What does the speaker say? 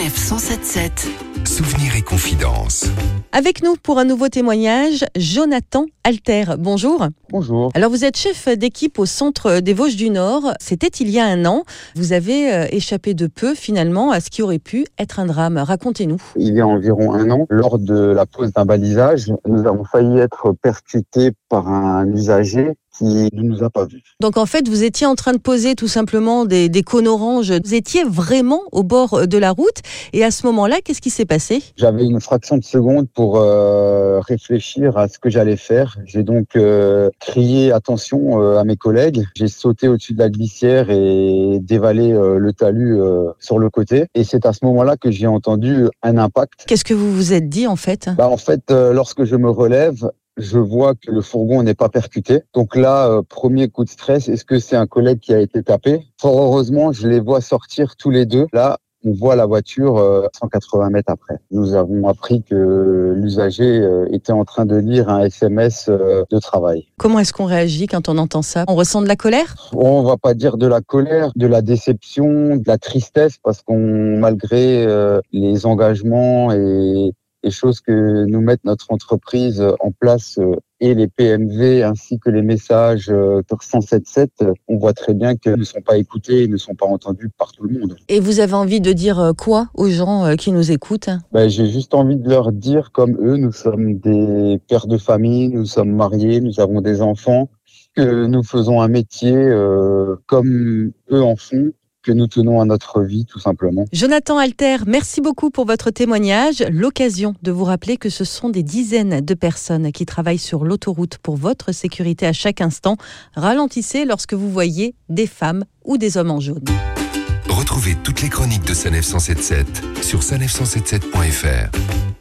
Sanef 177. Souvenirs et confidences. Avec nous pour un nouveau témoignage, Jonathan Alter. Bonjour. Bonjour. Alors vous êtes chef d'équipe au centre des Vosges du Nord. C'était il y a un an. Vous avez euh, échappé de peu finalement à ce qui aurait pu être un drame. Racontez-nous. Il y a environ un an, lors de la pose d'un balisage, nous avons failli être percutés par un usager qui ne nous a pas vus. Donc en fait, vous étiez en train de poser tout simplement des, des cônes oranges. Vous étiez vraiment au bord de la route. Et à ce moment-là, qu'est-ce qui s'est passé? J'avais une fraction de seconde pour euh, réfléchir à ce que j'allais faire. J'ai donc euh, crié attention euh, à mes collègues. J'ai sauté au-dessus de la glissière et dévalé le talus sur le côté. Et c'est à ce moment-là que j'ai entendu un impact. Qu'est-ce que vous vous êtes dit en fait? Bah, en fait, lorsque je me relève, je vois que le fourgon n'est pas percuté. Donc là, euh, premier coup de stress, est-ce que c'est un collègue qui a été tapé? Fort heureusement, je les vois sortir tous les deux. Là, on voit la voiture euh, 180 mètres après. Nous avons appris que l'usager euh, était en train de lire un SMS euh, de travail. Comment est-ce qu'on réagit quand on entend ça? On ressent de la colère? On va pas dire de la colère, de la déception, de la tristesse, parce qu'on, malgré euh, les engagements et les choses que nous met notre entreprise en place euh, et les PMV ainsi que les messages euh, sur 177, euh, on voit très bien qu'ils ne sont pas écoutés, ils ne sont pas entendus par tout le monde. Et vous avez envie de dire euh, quoi aux gens euh, qui nous écoutent? Ben, j'ai juste envie de leur dire, comme eux, nous sommes des pères de famille, nous sommes mariés, nous avons des enfants, que nous faisons un métier euh, comme eux en font, que nous tenons à notre vie tout simplement. Jonathan Alter, merci beaucoup pour votre témoignage. L'occasion de vous rappeler que ce sont des dizaines de personnes qui travaillent sur l'autoroute pour votre sécurité à chaque instant. Ralentissez lorsque vous voyez des femmes ou des hommes en jaune. Retrouvez toutes les chroniques de Sanef 177 sur sanef177.fr.